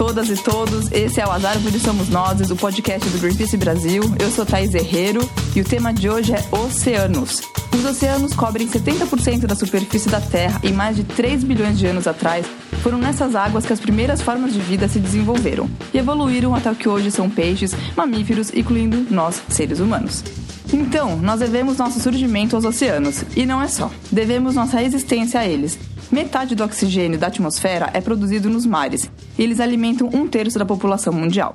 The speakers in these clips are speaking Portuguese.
Todas e todos, esse é o As Árvores Somos Nós, o podcast do Greenpeace Brasil. Eu sou Thais Herrero e o tema de hoje é oceanos. Os oceanos cobrem 70% da superfície da Terra e mais de 3 bilhões de anos atrás foram nessas águas que as primeiras formas de vida se desenvolveram e evoluíram até o que hoje são peixes, mamíferos, incluindo nós, seres humanos. Então, nós devemos nosso surgimento aos oceanos, e não é só. Devemos nossa existência a eles, Metade do oxigênio da atmosfera é produzido nos mares e eles alimentam um terço da população mundial.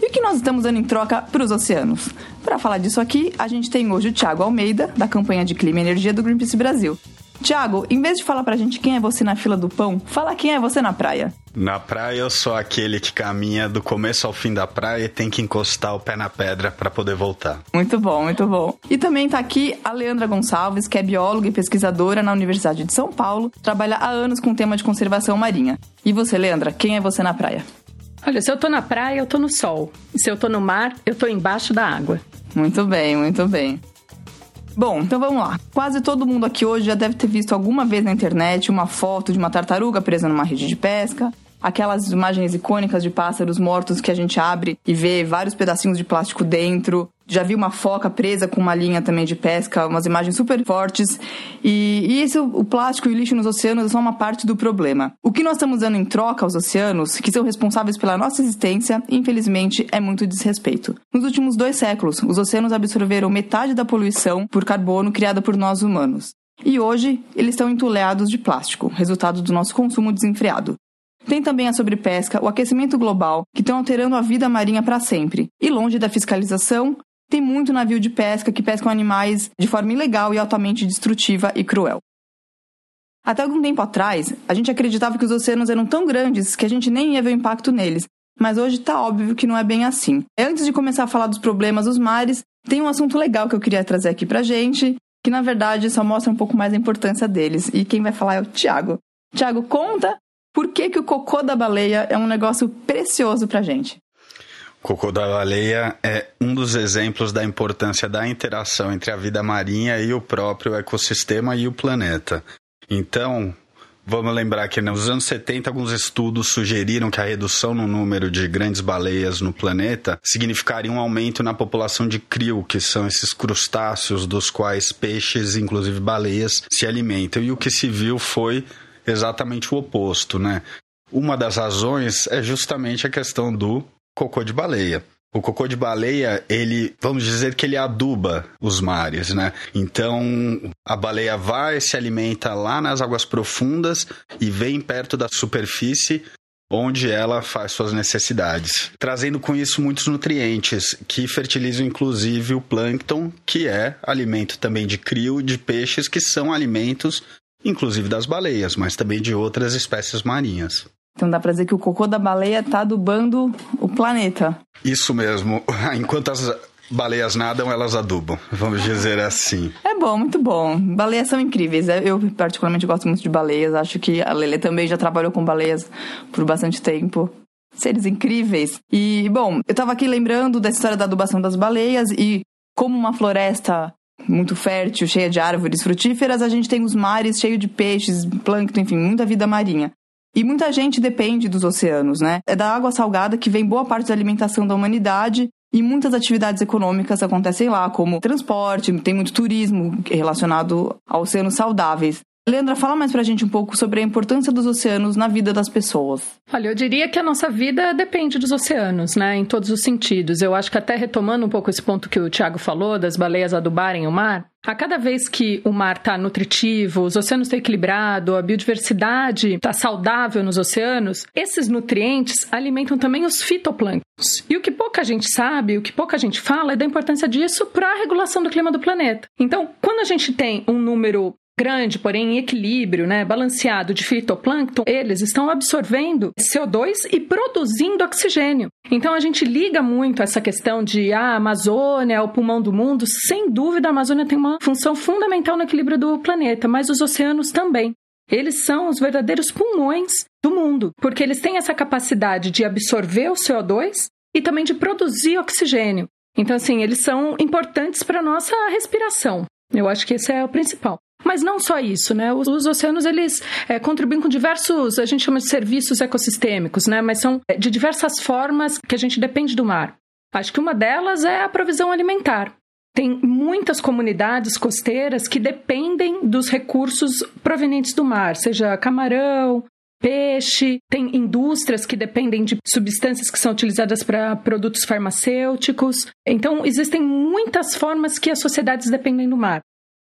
E o que nós estamos dando em troca para os oceanos? Para falar disso aqui, a gente tem hoje o Tiago Almeida, da campanha de Clima e Energia do Greenpeace Brasil. Tiago, em vez de falar pra gente quem é você na fila do pão, fala quem é você na praia. Na praia eu sou aquele que caminha do começo ao fim da praia e tem que encostar o pé na pedra para poder voltar. Muito bom, muito bom. E também tá aqui a Leandra Gonçalves, que é bióloga e pesquisadora na Universidade de São Paulo, trabalha há anos com o tema de conservação marinha. E você, Leandra, quem é você na praia? Olha, se eu tô na praia, eu tô no sol. E se eu tô no mar, eu tô embaixo da água. Muito bem, muito bem. Bom, então vamos lá. Quase todo mundo aqui hoje já deve ter visto alguma vez na internet uma foto de uma tartaruga presa numa rede de pesca, aquelas imagens icônicas de pássaros mortos que a gente abre e vê vários pedacinhos de plástico dentro. Já vi uma foca presa com uma linha também de pesca, umas imagens super fortes. E, e isso, o plástico e o lixo nos oceanos é só uma parte do problema. O que nós estamos dando em troca aos oceanos, que são responsáveis pela nossa existência, infelizmente, é muito desrespeito. Nos últimos dois séculos, os oceanos absorveram metade da poluição por carbono criada por nós humanos. E hoje, eles estão entulhados de plástico, resultado do nosso consumo desenfreado. Tem também a sobrepesca, o aquecimento global, que estão alterando a vida marinha para sempre. E longe da fiscalização, tem muito navio de pesca que pescam animais de forma ilegal e altamente destrutiva e cruel. Até algum tempo atrás, a gente acreditava que os oceanos eram tão grandes que a gente nem ia ver o impacto neles, mas hoje está óbvio que não é bem assim. Antes de começar a falar dos problemas dos mares, tem um assunto legal que eu queria trazer aqui pra gente, que na verdade só mostra um pouco mais a importância deles. E quem vai falar é o Tiago. Tiago, conta por que, que o cocô da baleia é um negócio precioso pra gente? Cocô da baleia é um dos exemplos da importância da interação entre a vida marinha e o próprio ecossistema e o planeta. Então, vamos lembrar que nos anos 70 alguns estudos sugeriram que a redução no número de grandes baleias no planeta significaria um aumento na população de krill, que são esses crustáceos dos quais peixes, inclusive baleias, se alimentam. E o que se viu foi exatamente o oposto, né? Uma das razões é justamente a questão do cocô de baleia. O cocô de baleia, ele, vamos dizer que ele aduba os mares, né? Então, a baleia vai, se alimenta lá nas águas profundas e vem perto da superfície onde ela faz suas necessidades, trazendo com isso muitos nutrientes que fertilizam inclusive o plâncton, que é alimento também de crio de peixes que são alimentos inclusive das baleias, mas também de outras espécies marinhas. Então dá pra dizer que o cocô da baleia está adubando o planeta. Isso mesmo. Enquanto as baleias nadam, elas adubam, vamos dizer assim. É bom, muito bom. Baleias são incríveis. É, eu particularmente gosto muito de baleias. Acho que a Lele também já trabalhou com baleias por bastante tempo. Seres incríveis. E, bom, eu tava aqui lembrando dessa história da adubação das baleias e como uma floresta muito fértil, cheia de árvores frutíferas, a gente tem os mares cheios de peixes, plâncton, enfim, muita vida marinha. E muita gente depende dos oceanos, né? É da água salgada que vem boa parte da alimentação da humanidade e muitas atividades econômicas acontecem lá, como transporte, tem muito turismo relacionado a oceanos saudáveis. Leandra, fala mais pra gente um pouco sobre a importância dos oceanos na vida das pessoas. Olha, eu diria que a nossa vida depende dos oceanos, né, em todos os sentidos. Eu acho que até retomando um pouco esse ponto que o Tiago falou, das baleias adubarem o mar, a cada vez que o mar está nutritivo, os oceanos estão equilibrados, a biodiversidade está saudável nos oceanos, esses nutrientes alimentam também os fitoplânctons. E o que pouca gente sabe, o que pouca gente fala é da importância disso para a regulação do clima do planeta. Então, quando a gente tem um número grande, porém em equilíbrio, né, balanceado de fitoplâncton, eles estão absorvendo CO2 e produzindo oxigênio. Então a gente liga muito essa questão de ah, a Amazônia é o pulmão do mundo. Sem dúvida, a Amazônia tem uma função fundamental no equilíbrio do planeta, mas os oceanos também. Eles são os verdadeiros pulmões do mundo, porque eles têm essa capacidade de absorver o CO2 e também de produzir oxigênio. Então, assim, eles são importantes para a nossa respiração. Eu acho que esse é o principal. Mas não só isso, né? Os, os oceanos, eles é, contribuem com diversos, a gente chama de serviços ecossistêmicos, né? Mas são é, de diversas formas que a gente depende do mar. Acho que uma delas é a provisão alimentar. Tem muitas comunidades costeiras que dependem dos recursos provenientes do mar, seja camarão, peixe, tem indústrias que dependem de substâncias que são utilizadas para produtos farmacêuticos. Então, existem muitas formas que as sociedades dependem do mar.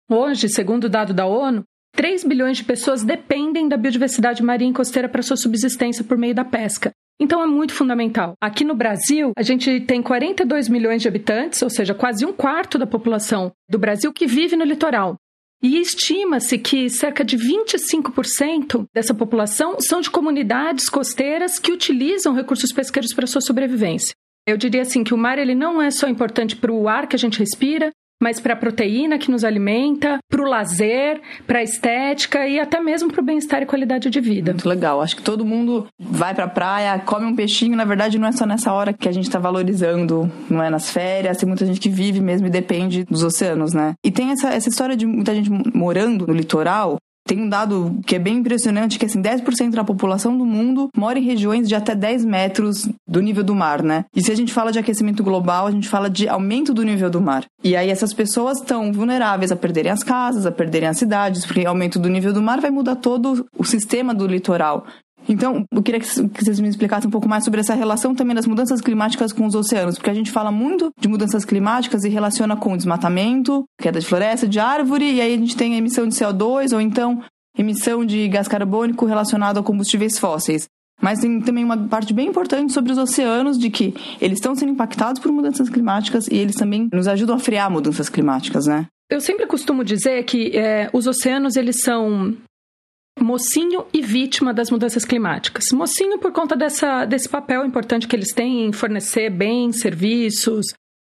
Hoje, segundo o dado da ONU, 3 bilhões de pessoas dependem da biodiversidade marinha e costeira para sua subsistência por meio da pesca. Então é muito fundamental. Aqui no Brasil, a gente tem 42 milhões de habitantes, ou seja, quase um quarto da população do Brasil que vive no litoral. E estima-se que cerca de 25% dessa população são de comunidades costeiras que utilizam recursos pesqueiros para sua sobrevivência. Eu diria assim que o mar ele não é só importante para o ar que a gente respira, mas para a proteína que nos alimenta, para o lazer, para a estética e até mesmo para o bem-estar e qualidade de vida. Muito legal. Acho que todo mundo vai para a praia, come um peixinho. Na verdade, não é só nessa hora que a gente está valorizando, não é nas férias. Tem muita gente que vive mesmo e depende dos oceanos, né? E tem essa, essa história de muita gente morando no litoral tem um dado que é bem impressionante, que assim, 10% da população do mundo mora em regiões de até 10 metros do nível do mar, né? E se a gente fala de aquecimento global, a gente fala de aumento do nível do mar. E aí essas pessoas estão vulneráveis a perderem as casas, a perderem as cidades, porque aumento do nível do mar vai mudar todo o sistema do litoral. Então, eu queria que vocês me explicassem um pouco mais sobre essa relação também das mudanças climáticas com os oceanos, porque a gente fala muito de mudanças climáticas e relaciona com desmatamento, queda de floresta, de árvore, e aí a gente tem a emissão de CO2 ou então emissão de gás carbônico relacionado a combustíveis fósseis. Mas tem também uma parte bem importante sobre os oceanos, de que eles estão sendo impactados por mudanças climáticas e eles também nos ajudam a frear mudanças climáticas, né? Eu sempre costumo dizer que é, os oceanos eles são mocinho e vítima das mudanças climáticas. Mocinho por conta dessa, desse papel importante que eles têm em fornecer bens, serviços,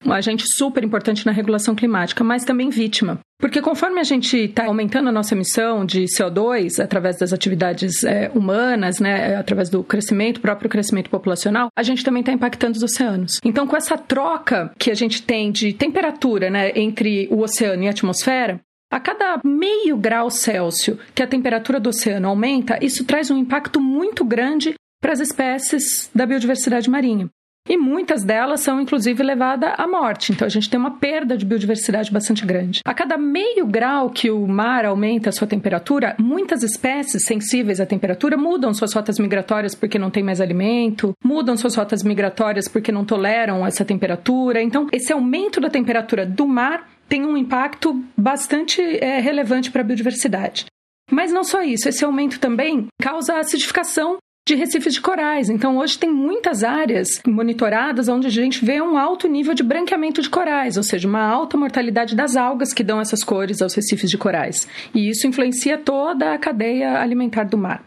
um agente super importante na regulação climática, mas também vítima. Porque conforme a gente está aumentando a nossa emissão de CO2 através das atividades é, humanas, né, através do crescimento, próprio crescimento populacional, a gente também está impactando os oceanos. Então, com essa troca que a gente tem de temperatura né, entre o oceano e a atmosfera, a cada meio grau Celsius que a temperatura do oceano aumenta, isso traz um impacto muito grande para as espécies da biodiversidade marinha. E muitas delas são, inclusive, levadas à morte. Então, a gente tem uma perda de biodiversidade bastante grande. A cada meio grau que o mar aumenta a sua temperatura, muitas espécies sensíveis à temperatura mudam suas rotas migratórias porque não tem mais alimento, mudam suas rotas migratórias porque não toleram essa temperatura. Então, esse aumento da temperatura do mar tem um impacto bastante é, relevante para a biodiversidade. Mas não só isso, esse aumento também causa acidificação de recifes de corais. Então, hoje tem muitas áreas monitoradas onde a gente vê um alto nível de branqueamento de corais, ou seja, uma alta mortalidade das algas que dão essas cores aos recifes de corais. E isso influencia toda a cadeia alimentar do mar.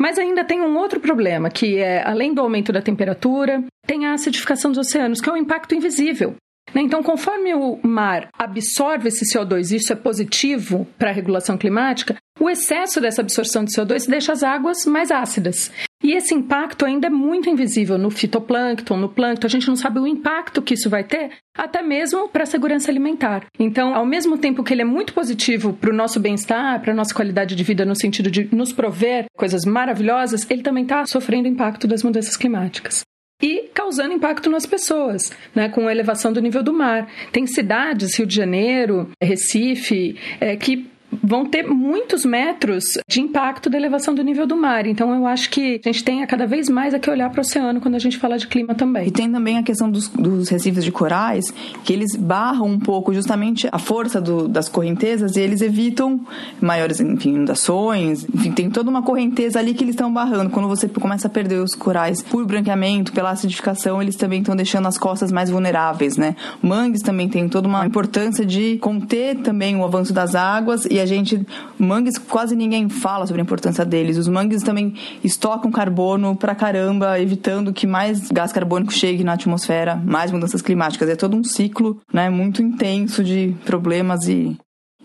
Mas ainda tem um outro problema, que é, além do aumento da temperatura, tem a acidificação dos oceanos, que é um impacto invisível. Né? Então, conforme o mar absorve esse CO2, isso é positivo para a regulação climática, o excesso dessa absorção de CO2 deixa as águas mais ácidas. E esse impacto ainda é muito invisível no fitoplâncton, no plâncton. A gente não sabe o impacto que isso vai ter, até mesmo para a segurança alimentar. Então, ao mesmo tempo que ele é muito positivo para o nosso bem-estar, para a nossa qualidade de vida, no sentido de nos prover coisas maravilhosas, ele também está sofrendo impacto das mudanças climáticas e causando impacto nas pessoas, né, com a elevação do nível do mar. Tem cidades, Rio de Janeiro, Recife, é, que vão ter muitos metros de impacto da elevação do nível do mar. Então eu acho que a gente tem a cada vez mais a que olhar para o oceano quando a gente fala de clima também. E tem também a questão dos, dos recifes de corais, que eles barram um pouco justamente a força do, das correntezas e eles evitam maiores enfim, inundações. Enfim, tem toda uma correnteza ali que eles estão barrando. Quando você começa a perder os corais por branqueamento, pela acidificação, eles também estão deixando as costas mais vulneráveis, né? Mangues também tem toda uma importância de conter também o avanço das águas e a gente. Mangues, quase ninguém fala sobre a importância deles. Os mangues também estocam carbono pra caramba, evitando que mais gás carbônico chegue na atmosfera, mais mudanças climáticas. É todo um ciclo né, muito intenso de problemas e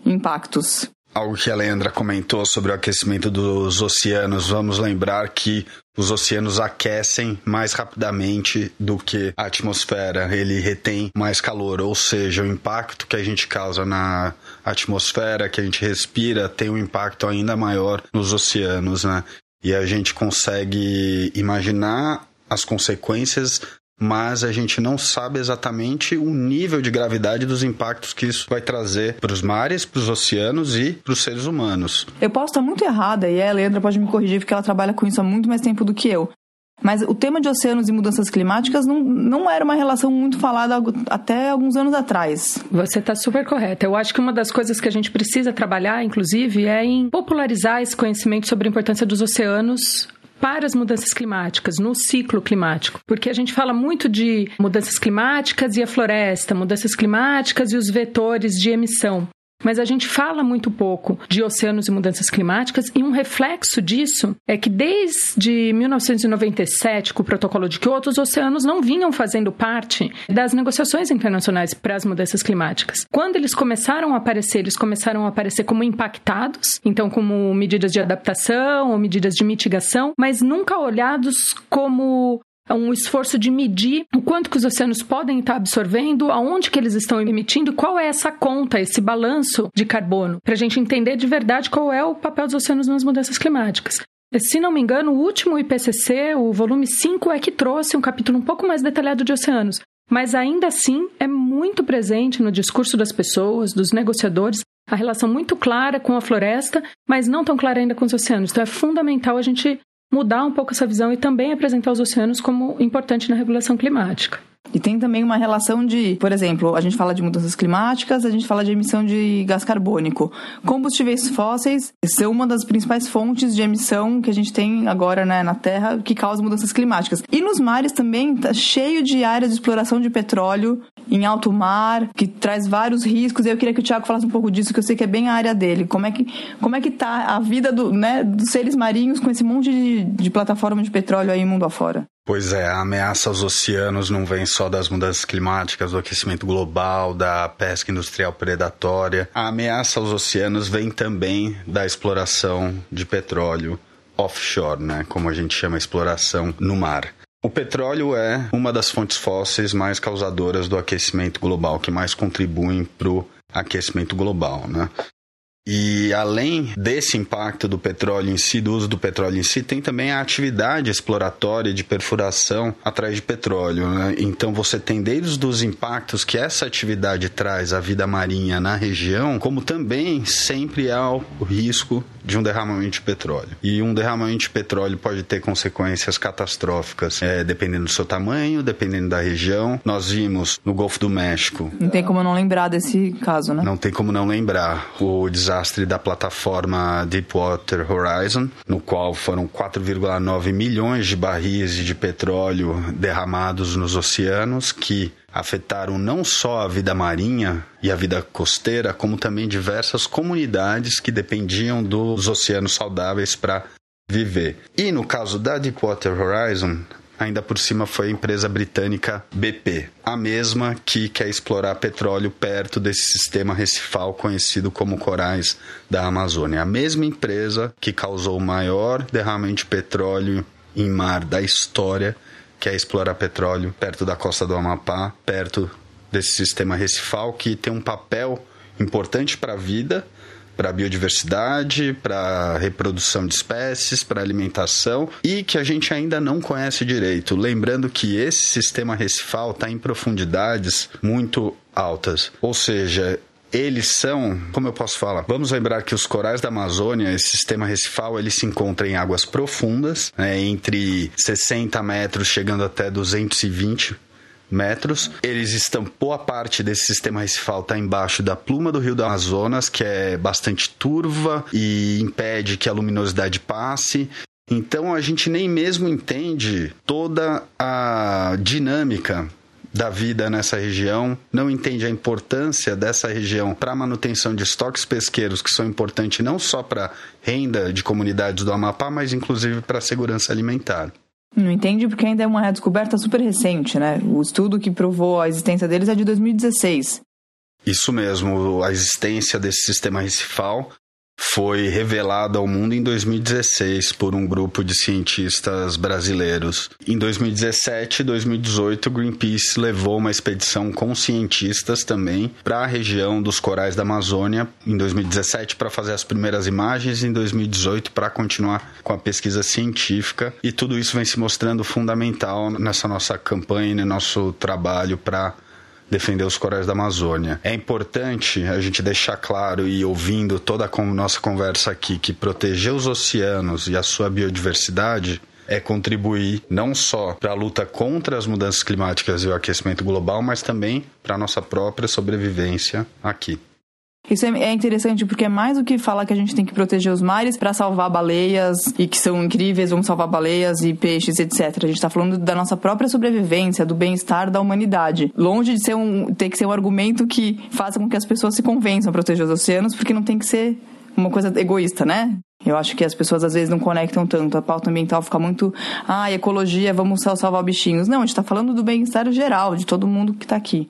impactos. Algo que a Leandra comentou sobre o aquecimento dos oceanos, vamos lembrar que os oceanos aquecem mais rapidamente do que a atmosfera, ele retém mais calor, ou seja, o impacto que a gente causa na atmosfera, que a gente respira, tem um impacto ainda maior nos oceanos, né? E a gente consegue imaginar as consequências mas a gente não sabe exatamente o nível de gravidade dos impactos que isso vai trazer para os mares, para os oceanos e para os seres humanos. Eu posso estar muito errada e a Leandra pode me corrigir porque ela trabalha com isso há muito mais tempo do que eu. Mas o tema de oceanos e mudanças climáticas não, não era uma relação muito falada até alguns anos atrás. Você está super correta. Eu acho que uma das coisas que a gente precisa trabalhar, inclusive, é em popularizar esse conhecimento sobre a importância dos oceanos para as mudanças climáticas, no ciclo climático. Porque a gente fala muito de mudanças climáticas e a floresta, mudanças climáticas e os vetores de emissão mas a gente fala muito pouco de oceanos e mudanças climáticas, e um reflexo disso é que desde 1997, com o protocolo de Kyoto, os oceanos não vinham fazendo parte das negociações internacionais para as mudanças climáticas. Quando eles começaram a aparecer, eles começaram a aparecer como impactados, então como medidas de adaptação ou medidas de mitigação, mas nunca olhados como um esforço de medir o quanto que os oceanos podem estar absorvendo, aonde que eles estão emitindo, qual é essa conta, esse balanço de carbono, para a gente entender de verdade qual é o papel dos oceanos nas mudanças climáticas. Se não me engano, o último IPCC, o volume 5, é que trouxe um capítulo um pouco mais detalhado de oceanos. Mas ainda assim é muito presente no discurso das pessoas, dos negociadores, a relação muito clara com a floresta, mas não tão clara ainda com os oceanos. Então é fundamental a gente mudar um pouco essa visão e também apresentar os oceanos como importante na regulação climática. E tem também uma relação de, por exemplo, a gente fala de mudanças climáticas, a gente fala de emissão de gás carbônico. Combustíveis fósseis são uma das principais fontes de emissão que a gente tem agora né, na Terra que causa mudanças climáticas. E nos mares também está cheio de áreas de exploração de petróleo em alto mar, que traz vários riscos. Eu queria que o Tiago falasse um pouco disso, que eu sei que é bem a área dele. Como é que, como é que tá a vida do, né, dos seres marinhos com esse monte de, de plataforma de petróleo aí mundo afora? Pois é, a ameaça aos oceanos não vem só das mudanças climáticas, do aquecimento global, da pesca industrial predatória. A ameaça aos oceanos vem também da exploração de petróleo offshore, né? Como a gente chama a exploração no mar. O petróleo é uma das fontes fósseis mais causadoras do aquecimento global, que mais contribuem para o aquecimento global, né? E além desse impacto do petróleo em si, do uso do petróleo em si, tem também a atividade exploratória de perfuração atrás de petróleo. Né? Então você tem desde os impactos que essa atividade traz à vida marinha na região, como também sempre há o risco de um derramamento de petróleo. E um derramamento de petróleo pode ter consequências catastróficas, é, dependendo do seu tamanho, dependendo da região. Nós vimos no Golfo do México. Não tem como não lembrar desse caso, né? Não tem como não lembrar. O desastre da plataforma Deepwater Horizon, no qual foram 4,9 milhões de barris de petróleo derramados nos oceanos, que afetaram não só a vida marinha e a vida costeira, como também diversas comunidades que dependiam dos oceanos saudáveis para viver. E no caso da Deepwater Horizon, ainda por cima foi a empresa britânica BP, a mesma que quer explorar petróleo perto desse sistema recifal conhecido como corais da Amazônia. A mesma empresa que causou o maior derramamento de petróleo em mar da história que é explorar petróleo perto da costa do Amapá, perto desse sistema recifal que tem um papel importante para a vida, para biodiversidade, para reprodução de espécies, para alimentação e que a gente ainda não conhece direito. Lembrando que esse sistema recifal está em profundidades muito altas, ou seja, eles são, como eu posso falar? Vamos lembrar que os corais da Amazônia, esse sistema recifal, ele se encontra em águas profundas, né, entre 60 metros chegando até 220 metros. Eles estão, boa parte desse sistema recifal está embaixo da pluma do rio do Amazonas, que é bastante turva e impede que a luminosidade passe. Então a gente nem mesmo entende toda a dinâmica da vida nessa região, não entende a importância dessa região para a manutenção de estoques pesqueiros que são importantes não só para renda de comunidades do Amapá, mas inclusive para a segurança alimentar. Não entende porque ainda é uma descoberta super recente, né? O estudo que provou a existência deles é de 2016. Isso mesmo, a existência desse sistema recifal foi revelada ao mundo em 2016 por um grupo de cientistas brasileiros. Em 2017 e 2018, Greenpeace levou uma expedição com cientistas também para a região dos corais da Amazônia. Em 2017 para fazer as primeiras imagens, em 2018 para continuar com a pesquisa científica. E tudo isso vem se mostrando fundamental nessa nossa campanha, no nosso trabalho para defender os corais da Amazônia. É importante a gente deixar claro e ouvindo toda a nossa conversa aqui que proteger os oceanos e a sua biodiversidade é contribuir não só para a luta contra as mudanças climáticas e o aquecimento global, mas também para a nossa própria sobrevivência aqui. Isso é, é interessante porque é mais do que falar que a gente tem que proteger os mares para salvar baleias e que são incríveis, vamos salvar baleias e peixes, etc. A gente está falando da nossa própria sobrevivência, do bem-estar da humanidade. Longe de ser um, ter que ser um argumento que faça com que as pessoas se convençam a proteger os oceanos, porque não tem que ser uma coisa egoísta, né? Eu acho que as pessoas às vezes não conectam tanto. A pauta ambiental fica muito, ah, ecologia, vamos salvar bichinhos. Não, a gente está falando do bem-estar geral, de todo mundo que está aqui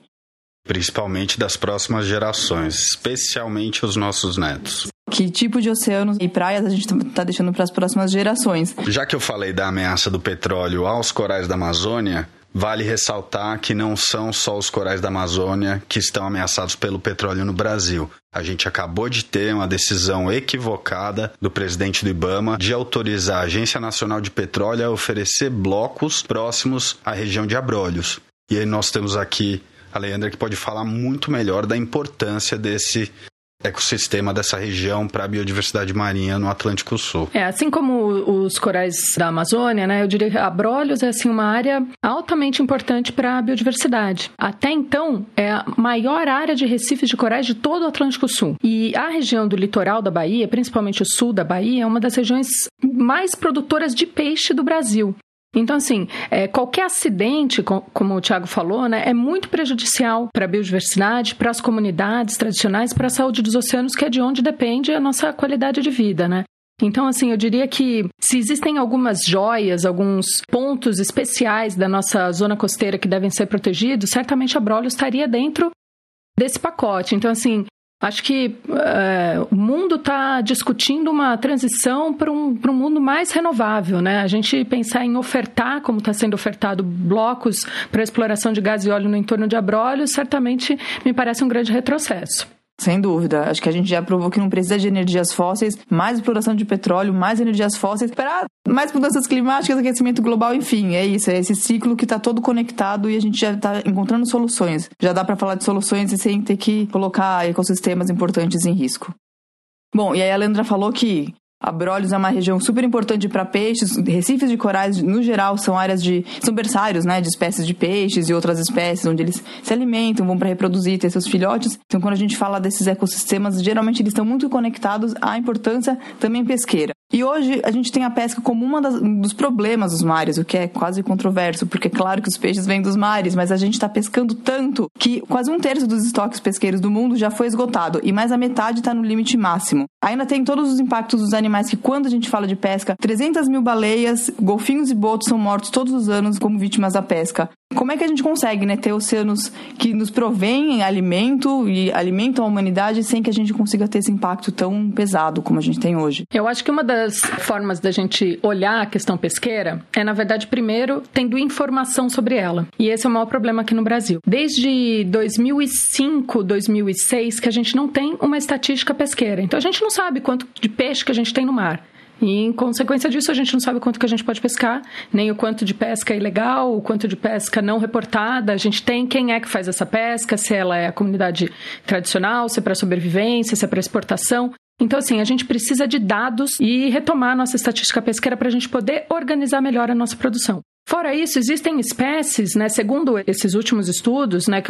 principalmente das próximas gerações, especialmente os nossos netos. Que tipo de oceanos e praias a gente está deixando para as próximas gerações? Já que eu falei da ameaça do petróleo aos corais da Amazônia, Vale ressaltar que não são só os corais da Amazônia que estão ameaçados pelo petróleo no Brasil. A gente acabou de ter uma decisão equivocada do presidente do Ibama de autorizar a Agência Nacional de Petróleo a oferecer blocos próximos à região de Abrolhos. E aí nós temos aqui a Leandra que pode falar muito melhor da importância desse ecossistema dessa região para a biodiversidade marinha no Atlântico Sul. É, assim como os corais da Amazônia, né, eu diria que Abrolhos é assim uma área altamente importante para a biodiversidade. Até então, é a maior área de recifes de corais de todo o Atlântico Sul. E a região do litoral da Bahia, principalmente o sul da Bahia, é uma das regiões mais produtoras de peixe do Brasil. Então, assim, é, qualquer acidente, como o Tiago falou, né, é muito prejudicial para a biodiversidade, para as comunidades tradicionais, para a saúde dos oceanos, que é de onde depende a nossa qualidade de vida, né? Então, assim, eu diria que se existem algumas joias, alguns pontos especiais da nossa zona costeira que devem ser protegidos, certamente a Brolio estaria dentro desse pacote. Então, assim, Acho que é, o mundo está discutindo uma transição para um, um mundo mais renovável, né? A gente pensar em ofertar, como está sendo ofertado, blocos para exploração de gás e óleo no entorno de Abrolhos, certamente me parece um grande retrocesso. Sem dúvida. Acho que a gente já provou que não precisa de energias fósseis, mais exploração de petróleo, mais energias fósseis, para mais mudanças climáticas, aquecimento global, enfim. É isso, é esse ciclo que está todo conectado e a gente já está encontrando soluções. Já dá para falar de soluções sem ter que colocar ecossistemas importantes em risco. Bom, e aí a Leandra falou que Abrolhos é uma região super importante para peixes. Recifes de corais, no geral, são áreas de. são berçários, né? De espécies de peixes e outras espécies, onde eles se alimentam, vão para reproduzir, ter seus filhotes. Então, quando a gente fala desses ecossistemas, geralmente eles estão muito conectados à importância também pesqueira. E hoje a gente tem a pesca como um dos problemas dos mares, o que é quase controverso, porque é claro que os peixes vêm dos mares, mas a gente está pescando tanto que quase um terço dos estoques pesqueiros do mundo já foi esgotado e mais a metade está no limite máximo. Ainda tem todos os impactos dos animais que, quando a gente fala de pesca, 300 mil baleias, golfinhos e botos são mortos todos os anos como vítimas da pesca. Como é que a gente consegue né, ter oceanos que nos provêm alimento e alimentam a humanidade sem que a gente consiga ter esse impacto tão pesado como a gente tem hoje? Eu acho que uma das formas da gente olhar a questão pesqueira é, na verdade, primeiro, tendo informação sobre ela. E esse é o maior problema aqui no Brasil. Desde 2005, 2006, que a gente não tem uma estatística pesqueira. Então a gente não sabe quanto de peixe que a gente tem no mar. E em consequência disso, a gente não sabe quanto que a gente pode pescar, nem o quanto de pesca é ilegal, o quanto de pesca não reportada. A gente tem quem é que faz essa pesca, se ela é a comunidade tradicional, se é para sobrevivência, se é para exportação. Então, assim, a gente precisa de dados e retomar a nossa estatística pesqueira para a gente poder organizar melhor a nossa produção. Fora isso, existem espécies, né, segundo esses últimos estudos, né,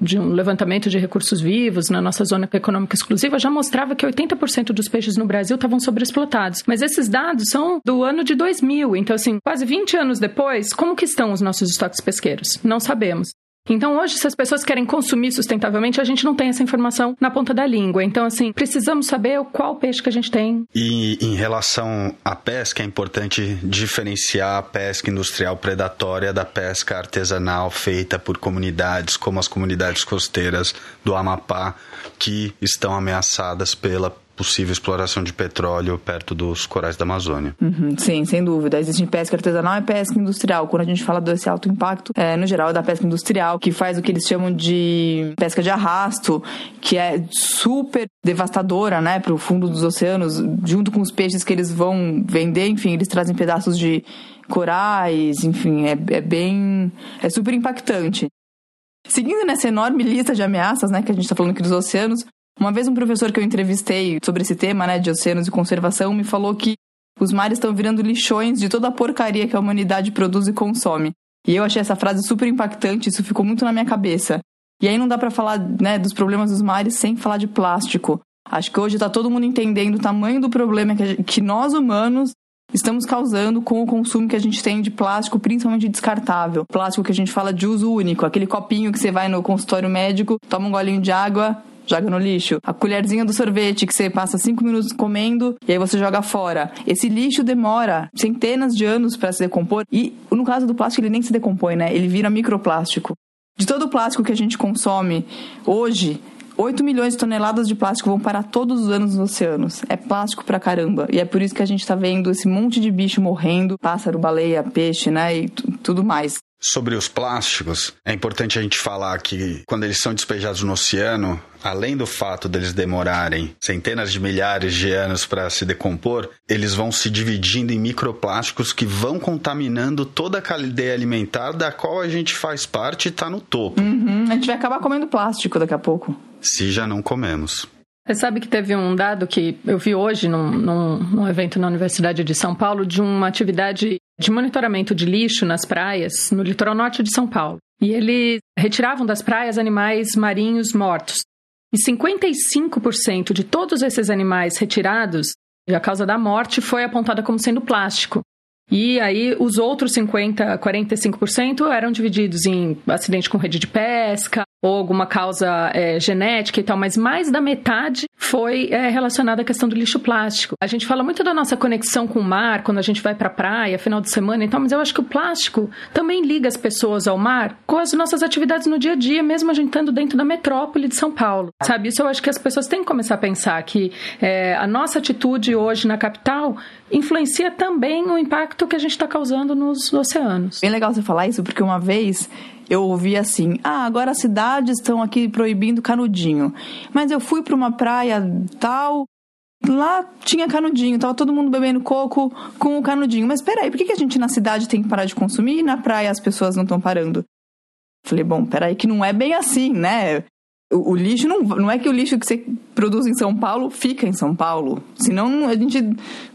de um levantamento de recursos vivos na nossa zona econômica exclusiva, já mostrava que 80% dos peixes no Brasil estavam sobreexplotados. Mas esses dados são do ano de 2000, então assim, quase 20 anos depois, como que estão os nossos estoques pesqueiros? Não sabemos. Então, hoje, se as pessoas querem consumir sustentavelmente, a gente não tem essa informação na ponta da língua. Então, assim, precisamos saber qual peixe que a gente tem. E em relação à pesca, é importante diferenciar a pesca industrial predatória da pesca artesanal feita por comunidades, como as comunidades costeiras do Amapá, que estão ameaçadas pela possível exploração de petróleo perto dos corais da Amazônia. Uhum, sim, sem dúvida. Existe pesca artesanal e pesca industrial. Quando a gente fala desse alto impacto, é, no geral é da pesca industrial, que faz o que eles chamam de pesca de arrasto, que é super devastadora, né, para o fundo dos oceanos, junto com os peixes que eles vão vender, enfim, eles trazem pedaços de corais, enfim, é, é bem. é super impactante. Seguindo nessa enorme lista de ameaças, né, que a gente está falando aqui dos oceanos, uma vez um professor que eu entrevistei sobre esse tema, né, de oceanos e conservação, me falou que os mares estão virando lixões de toda a porcaria que a humanidade produz e consome. E eu achei essa frase super impactante, isso ficou muito na minha cabeça. E aí não dá para falar, né, dos problemas dos mares sem falar de plástico. Acho que hoje está todo mundo entendendo o tamanho do problema que, gente, que nós humanos estamos causando com o consumo que a gente tem de plástico, principalmente descartável. Plástico que a gente fala de uso único, aquele copinho que você vai no consultório médico, toma um golinho de água, joga no lixo. A colherzinha do sorvete que você passa cinco minutos comendo e aí você joga fora. Esse lixo demora centenas de anos para se decompor e no caso do plástico ele nem se decompõe, né? Ele vira microplástico. De todo o plástico que a gente consome hoje, 8 milhões de toneladas de plástico vão parar todos os anos nos oceanos. É plástico pra caramba. E é por isso que a gente tá vendo esse monte de bicho morrendo, pássaro, baleia, peixe, né? E tudo mais. Sobre os plásticos, é importante a gente falar que quando eles são despejados no oceano, além do fato deles demorarem centenas de milhares de anos para se decompor, eles vão se dividindo em microplásticos que vão contaminando toda a cadeia alimentar da qual a gente faz parte e está no topo. Uhum, a gente vai acabar comendo plástico daqui a pouco. Se já não comemos. Você sabe que teve um dado que eu vi hoje num, num, num, evento na Universidade de São Paulo de uma atividade de monitoramento de lixo nas praias no litoral norte de São Paulo. E eles retiravam das praias animais marinhos mortos. E 55% de todos esses animais retirados, a causa da morte foi apontada como sendo plástico. E aí os outros 50, 45% eram divididos em acidente com rede de pesca ou alguma causa é, genética e tal, mas mais da metade foi é, relacionada à questão do lixo plástico. A gente fala muito da nossa conexão com o mar quando a gente vai para praia, final de semana e tal, mas eu acho que o plástico também liga as pessoas ao mar com as nossas atividades no dia a dia, mesmo a gente estando dentro da metrópole de São Paulo. Sabe, isso eu acho que as pessoas têm que começar a pensar que é, a nossa atitude hoje na capital influencia também o impacto que a gente está causando nos oceanos. Bem legal você falar isso, porque uma vez eu ouvi assim: ah, agora as cidades estão aqui proibindo canudinho. Mas eu fui para uma praia tal, lá tinha canudinho, tava todo mundo bebendo coco com o canudinho. Mas peraí, por que, que a gente na cidade tem que parar de consumir e na praia as pessoas não estão parando? Falei, bom, peraí, que não é bem assim, né? O, lixo não, não é que o lixo que você produz em São Paulo fica em São Paulo. Senão a gente.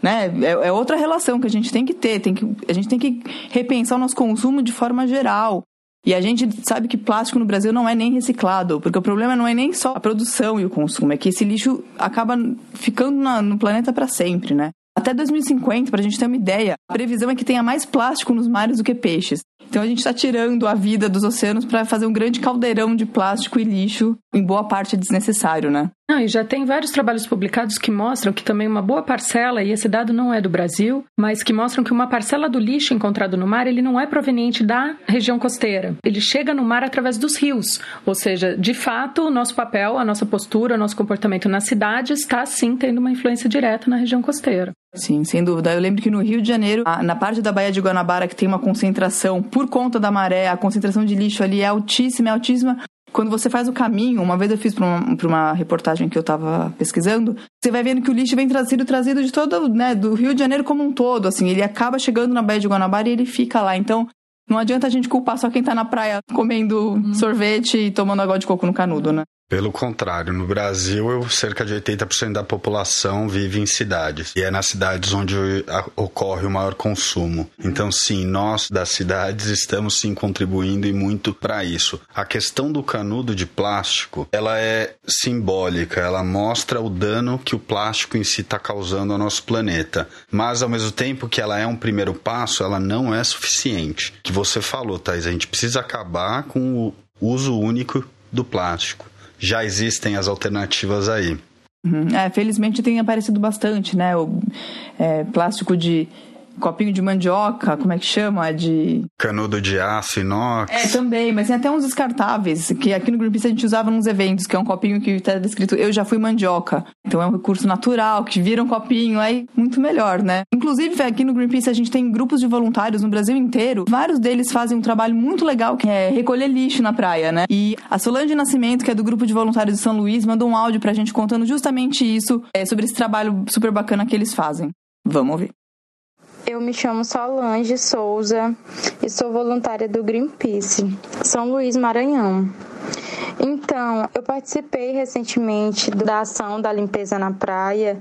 Né, é, é outra relação que a gente tem que ter. Tem que, a gente tem que repensar o nosso consumo de forma geral. E a gente sabe que plástico no Brasil não é nem reciclado, porque o problema não é nem só a produção e o consumo, é que esse lixo acaba ficando na, no planeta para sempre, né? Até 2050, para a gente ter uma ideia, a previsão é que tenha mais plástico nos mares do que peixes. Então a gente está tirando a vida dos oceanos para fazer um grande caldeirão de plástico e lixo, em boa parte desnecessário, né? Não, e já tem vários trabalhos publicados que mostram que também uma boa parcela, e esse dado não é do Brasil, mas que mostram que uma parcela do lixo encontrado no mar, ele não é proveniente da região costeira. Ele chega no mar através dos rios. Ou seja, de fato, o nosso papel, a nossa postura, o nosso comportamento na cidade está sim tendo uma influência direta na região costeira. Sim, sem dúvida. Eu lembro que no Rio de Janeiro, na parte da Baía de Guanabara, que tem uma concentração, por conta da maré, a concentração de lixo ali é altíssima, é altíssima. Quando você faz o caminho, uma vez eu fiz para uma, uma, reportagem que eu estava pesquisando, você vai vendo que o lixo vem sendo trazido de todo, né, do Rio de Janeiro como um todo, assim, ele acaba chegando na Baía de Guanabara e ele fica lá. Então, não adianta a gente culpar só quem está na praia comendo hum. sorvete e tomando água de coco no canudo, né? Pelo contrário, no Brasil, cerca de 80% da população vive em cidades. E é nas cidades onde ocorre o maior consumo. Então, sim, nós das cidades estamos sim contribuindo e muito para isso. A questão do canudo de plástico, ela é simbólica, ela mostra o dano que o plástico em si está causando ao nosso planeta. Mas, ao mesmo tempo que ela é um primeiro passo, ela não é suficiente. Que você falou, Thais, a gente precisa acabar com o uso único do plástico. Já existem as alternativas aí. Uhum. É, felizmente tem aparecido bastante, né? O é, plástico de copinho de mandioca, como é que chama? De. Canudo de aço, inox. É, também, mas tem até uns descartáveis, que aqui no Greenpeace a gente usava nos eventos, que é um copinho que está escrito Eu já fui mandioca. Então é um recurso natural, que vira um copinho, aí muito melhor, né? Inclusive, aqui no Greenpeace a gente tem grupos de voluntários no Brasil inteiro. Vários deles fazem um trabalho muito legal, que é recolher lixo na praia, né? E a Solange Nascimento, que é do grupo de voluntários de São Luís, mandou um áudio pra gente contando justamente isso, é, sobre esse trabalho super bacana que eles fazem. Vamos ouvir. Eu me chamo Solange Souza e sou voluntária do Greenpeace, São Luís, Maranhão. Então, eu participei recentemente da ação da limpeza na praia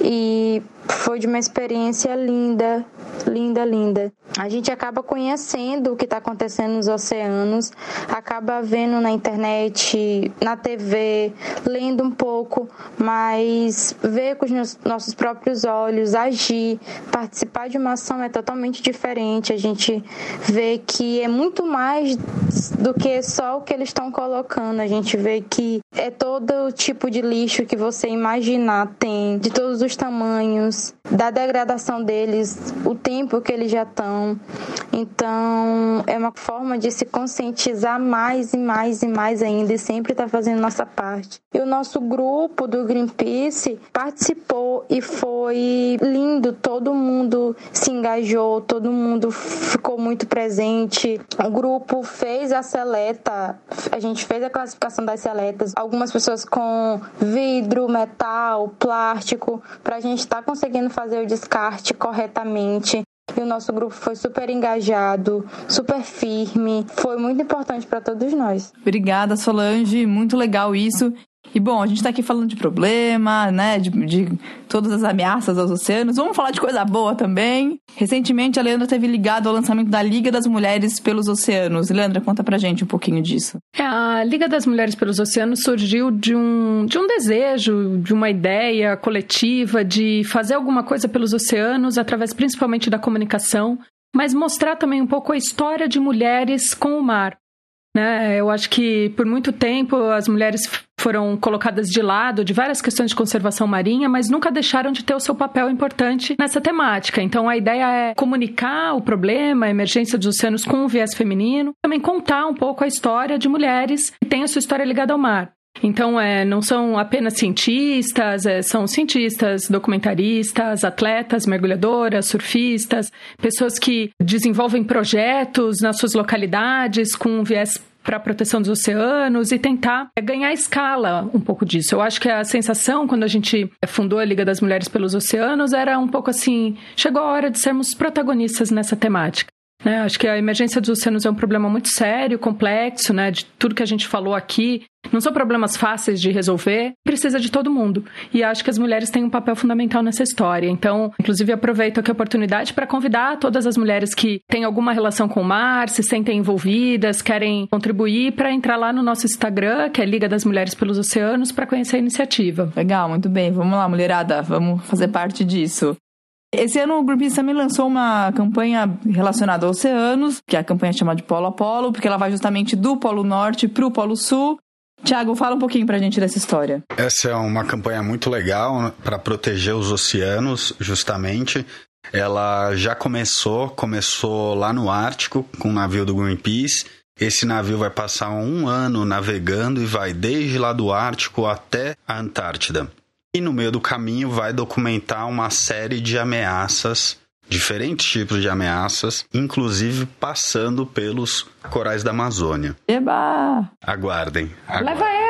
e foi de uma experiência linda, linda, linda. A gente acaba conhecendo o que está acontecendo nos oceanos, acaba vendo na internet, na TV, lendo um pouco, mas ver com os nossos próprios olhos, agir, participar de uma ação é totalmente diferente. A gente vê que é muito mais do que só o que eles estão colocando. A gente vê que é todo tipo de lixo que você imaginar tem, de todos os tamanhos, da degradação deles, o tempo que eles já estão. Então, é uma forma de se conscientizar mais e mais e mais ainda e sempre estar tá fazendo nossa parte. E o nosso grupo do Greenpeace participou e foi lindo, todo mundo se engajou, todo mundo ficou muito presente. O grupo fez a seleta, a gente fez a classificação das seletas, algumas pessoas com vidro, metal, plástico, para a gente estar tá conseguindo fazer o descarte corretamente. E o nosso grupo foi super engajado, super firme. Foi muito importante para todos nós. Obrigada, Solange. Muito legal isso. E bom, a gente está aqui falando de problema, né? De, de, todas as ameaças aos oceanos. Vamos falar de coisa boa também. Recentemente a Leandra teve ligado ao lançamento da Liga das Mulheres pelos Oceanos. Leandra, conta pra gente um pouquinho disso. É, a Liga das Mulheres pelos Oceanos surgiu de um, de um desejo, de uma ideia coletiva de fazer alguma coisa pelos oceanos, através principalmente da comunicação, mas mostrar também um pouco a história de mulheres com o mar. Né? Eu acho que por muito tempo as mulheres foram colocadas de lado de várias questões de conservação marinha, mas nunca deixaram de ter o seu papel importante nessa temática. Então a ideia é comunicar o problema, a emergência dos oceanos com um viés feminino, também contar um pouco a história de mulheres que têm a sua história ligada ao mar. Então, é, não são apenas cientistas, é, são cientistas, documentaristas, atletas, mergulhadoras, surfistas, pessoas que desenvolvem projetos nas suas localidades com um viés para a proteção dos oceanos e tentar ganhar escala um pouco disso. Eu acho que a sensação quando a gente fundou a Liga das Mulheres pelos Oceanos era um pouco assim: chegou a hora de sermos protagonistas nessa temática. Né? Acho que a emergência dos oceanos é um problema muito sério, complexo, né? De tudo que a gente falou aqui. Não são problemas fáceis de resolver, precisa de todo mundo. E acho que as mulheres têm um papel fundamental nessa história. Então, inclusive, aproveito aqui a oportunidade para convidar todas as mulheres que têm alguma relação com o mar, se sentem envolvidas, querem contribuir, para entrar lá no nosso Instagram, que é Liga das Mulheres pelos Oceanos, para conhecer a iniciativa. Legal, muito bem. Vamos lá, mulherada, vamos fazer parte disso. Esse ano o Greenpeace também lançou uma campanha relacionada a oceanos, que é a campanha chama de Polo a Polo, porque ela vai justamente do Polo Norte para o Polo Sul. Tiago, fala um pouquinho pra gente dessa história. Essa é uma campanha muito legal para proteger os oceanos, justamente. Ela já começou, começou lá no Ártico com o navio do Greenpeace. Esse navio vai passar um ano navegando e vai desde lá do Ártico até a Antártida. E no meio do caminho vai documentar uma série de ameaças, diferentes tipos de ameaças, inclusive passando pelos corais da Amazônia. Eba! Aguardem. aguardem. Leva eu!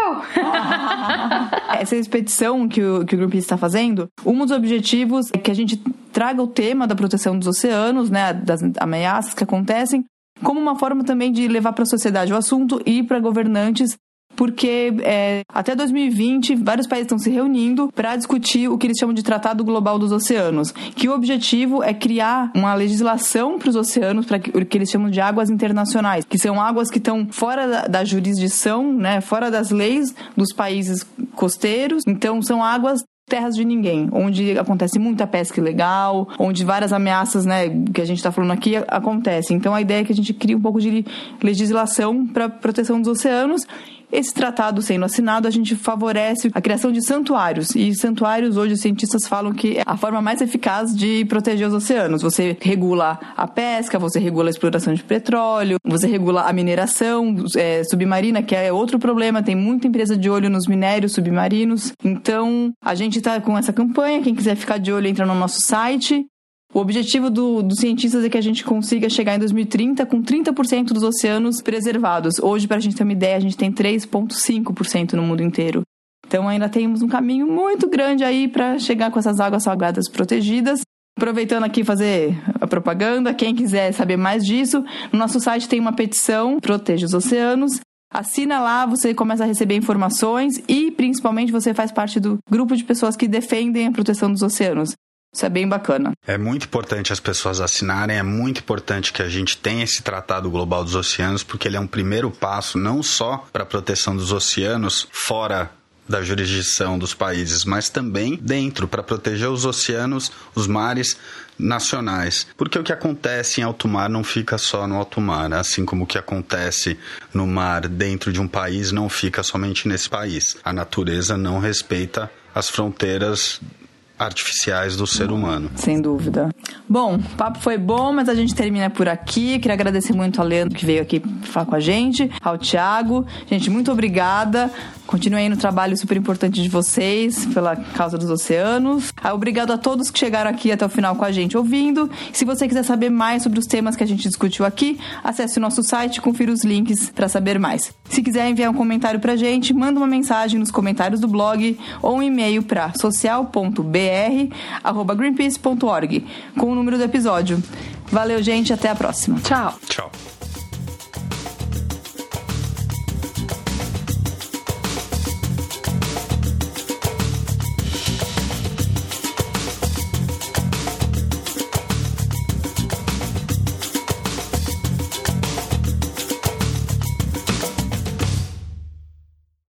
Essa expedição que o, que o Greenpeace está fazendo, um dos objetivos é que a gente traga o tema da proteção dos oceanos, né, das ameaças que acontecem, como uma forma também de levar para a sociedade o assunto e para governantes porque é, até 2020 vários países estão se reunindo para discutir o que eles chamam de Tratado Global dos Oceanos, que o objetivo é criar uma legislação para os oceanos, para o que eles chamam de águas internacionais, que são águas que estão fora da, da jurisdição, né, fora das leis dos países costeiros. Então são águas terras de ninguém, onde acontece muita pesca ilegal, onde várias ameaças, né, que a gente está falando aqui acontecem. Então a ideia é que a gente crie um pouco de legislação para proteção dos oceanos esse tratado sendo assinado, a gente favorece a criação de santuários. E santuários, hoje, os cientistas falam que é a forma mais eficaz de proteger os oceanos. Você regula a pesca, você regula a exploração de petróleo, você regula a mineração é, submarina, que é outro problema. Tem muita empresa de olho nos minérios submarinos. Então, a gente está com essa campanha. Quem quiser ficar de olho, entra no nosso site. O objetivo do, dos cientistas é que a gente consiga chegar em 2030 com 30% dos oceanos preservados. Hoje, para a gente ter uma ideia, a gente tem 3,5% no mundo inteiro. Então, ainda temos um caminho muito grande aí para chegar com essas águas salgadas protegidas. Aproveitando aqui fazer a propaganda, quem quiser saber mais disso, no nosso site tem uma petição Proteja os Oceanos. Assina lá, você começa a receber informações e, principalmente, você faz parte do grupo de pessoas que defendem a proteção dos oceanos. Isso é bem bacana. É muito importante as pessoas assinarem, é muito importante que a gente tenha esse Tratado Global dos Oceanos, porque ele é um primeiro passo não só para a proteção dos oceanos fora da jurisdição dos países, mas também dentro, para proteger os oceanos, os mares nacionais. Porque o que acontece em alto mar não fica só no alto mar, assim como o que acontece no mar dentro de um país não fica somente nesse país. A natureza não respeita as fronteiras artificiais do ser humano. Sem dúvida. Bom, o papo foi bom, mas a gente termina por aqui. Queria agradecer muito ao Leandro que veio aqui falar com a gente, ao Thiago. Gente, muito obrigada. Continue aí no trabalho super importante de vocês pela causa dos oceanos. Ah, obrigado a todos que chegaram aqui até o final com a gente ouvindo. Se você quiser saber mais sobre os temas que a gente discutiu aqui, acesse o nosso site e confira os links para saber mais. Se quiser enviar um comentário pra gente, manda uma mensagem nos comentários do blog ou um e-mail para social.br@greenpeace.org com o número do episódio. Valeu, gente, até a próxima. Tchau. Tchau.